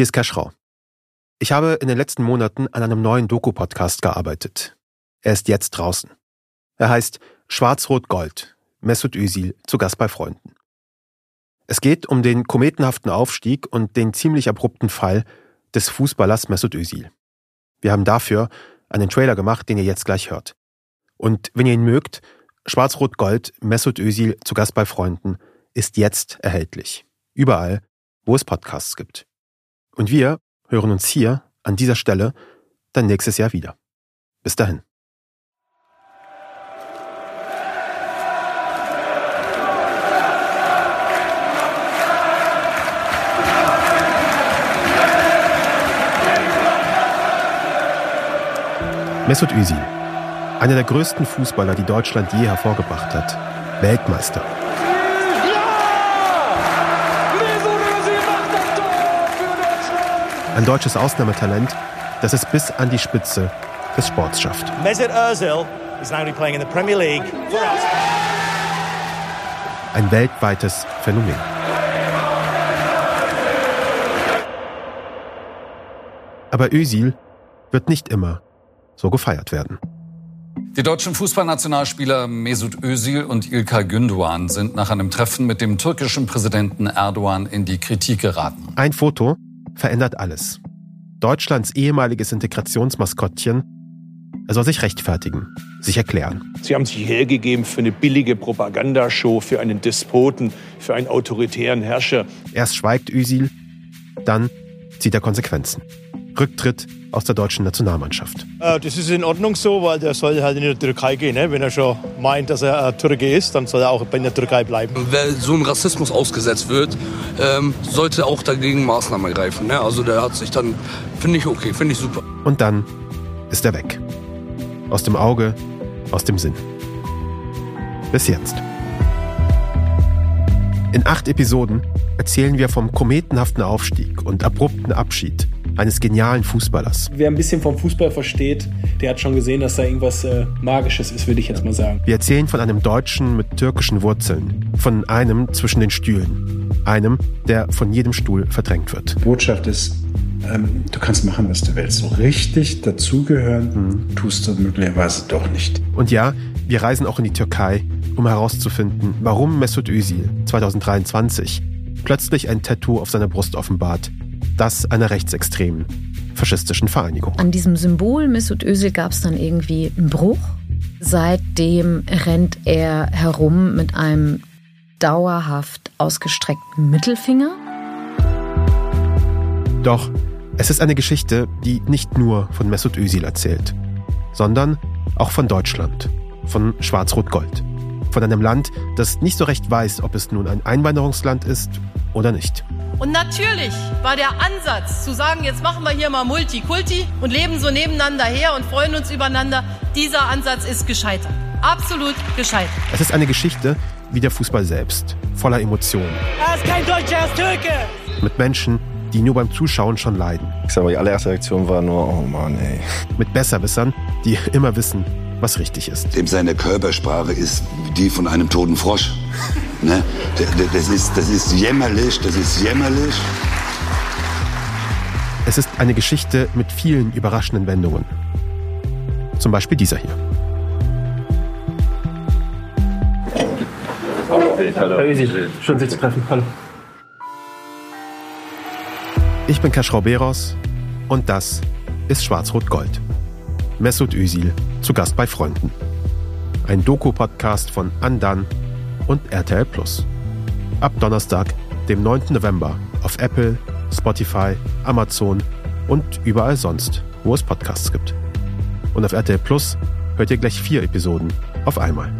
Hier ist Kaschrau. Ich habe in den letzten Monaten an einem neuen Doku-Podcast gearbeitet. Er ist jetzt draußen. Er heißt Schwarz-Rot-Gold. Mesut Özil zu Gast bei Freunden. Es geht um den kometenhaften Aufstieg und den ziemlich abrupten Fall des Fußballers Mesut Özil. Wir haben dafür einen Trailer gemacht, den ihr jetzt gleich hört. Und wenn ihr ihn mögt, Schwarz-Rot-Gold Mesut Özil zu Gast bei Freunden ist jetzt erhältlich. Überall, wo es Podcasts gibt. Und wir hören uns hier an dieser Stelle dann nächstes Jahr wieder. Bis dahin. Mesut Özil, einer der größten Fußballer, die Deutschland je hervorgebracht hat. Weltmeister. Ein deutsches Ausnahmetalent, das es bis an die Spitze des Sports schafft. Mesut Özil is now playing in the Premier League for us. Ein weltweites Phänomen. Aber Özil wird nicht immer so gefeiert werden. Die deutschen Fußballnationalspieler Mesut Özil und Ilkay Gündoğan sind nach einem Treffen mit dem türkischen Präsidenten Erdogan in die Kritik geraten. Ein Foto verändert alles. Deutschlands ehemaliges Integrationsmaskottchen, er soll sich rechtfertigen, sich erklären. Sie haben sich hergegeben für eine billige Propagandashow, für einen Despoten, für einen autoritären Herrscher. Erst schweigt Özil, dann zieht er Konsequenzen. Rücktritt aus der deutschen Nationalmannschaft. Äh, das ist in Ordnung so, weil der soll halt in die Türkei gehen. Ne? Wenn er schon meint, dass er Türke ist, dann soll er auch in der Türkei bleiben. Wer so einem Rassismus ausgesetzt wird, ähm, sollte auch dagegen Maßnahmen ergreifen. Ne? Also der hat sich dann, finde ich okay, finde ich super. Und dann ist er weg. Aus dem Auge, aus dem Sinn. Bis jetzt. In acht Episoden erzählen wir vom kometenhaften Aufstieg und abrupten Abschied eines genialen Fußballers. Wer ein bisschen vom Fußball versteht, der hat schon gesehen, dass da irgendwas äh, Magisches ist, würde ich jetzt mal sagen. Wir erzählen von einem Deutschen mit türkischen Wurzeln, von einem zwischen den Stühlen, einem, der von jedem Stuhl verdrängt wird. Die Botschaft ist, ähm, du kannst machen, was du willst. So richtig dazugehören hm. tust du möglicherweise doch nicht. Und ja, wir reisen auch in die Türkei, um herauszufinden, warum Mesut Özil 2023 plötzlich ein Tattoo auf seiner Brust offenbart, das einer rechtsextremen faschistischen Vereinigung. An diesem Symbol Mesut Özil gab es dann irgendwie einen Bruch. Seitdem rennt er herum mit einem dauerhaft ausgestreckten Mittelfinger. Doch es ist eine Geschichte, die nicht nur von Mesut Özil erzählt, sondern auch von Deutschland, von Schwarz-Rot-Gold. Von einem Land, das nicht so recht weiß, ob es nun ein Einwanderungsland ist oder nicht. Und natürlich war der Ansatz zu sagen, jetzt machen wir hier mal Multikulti und leben so nebeneinander her und freuen uns übereinander, dieser Ansatz ist gescheitert. Absolut gescheitert. Es ist eine Geschichte wie der Fußball selbst, voller Emotionen. Er ist kein Deutscher, er ist Türke. Mit Menschen, die nur beim Zuschauen schon leiden. Ich sag mal, die allererste Reaktion war nur, oh Mann, ey. Mit Besserwissern, die immer wissen, was richtig ist. Dem seine Körpersprache ist die von einem toten Frosch. Ne? Das, ist, das ist jämmerlich, das ist jämmerlich. Es ist eine Geschichte mit vielen überraschenden Wendungen. Zum Beispiel dieser hier. Hallo. Ösi, schön Sie zu treffen. Hallo. Ich bin Kaschrau Beros und das ist Schwarz-Rot-Gold. Mesut Özil zu Gast bei Freunden. Ein Doku-Podcast von Andan und RTL Plus. Ab Donnerstag, dem 9. November auf Apple, Spotify, Amazon und überall sonst, wo es Podcasts gibt. Und auf RTL Plus hört ihr gleich vier Episoden auf einmal.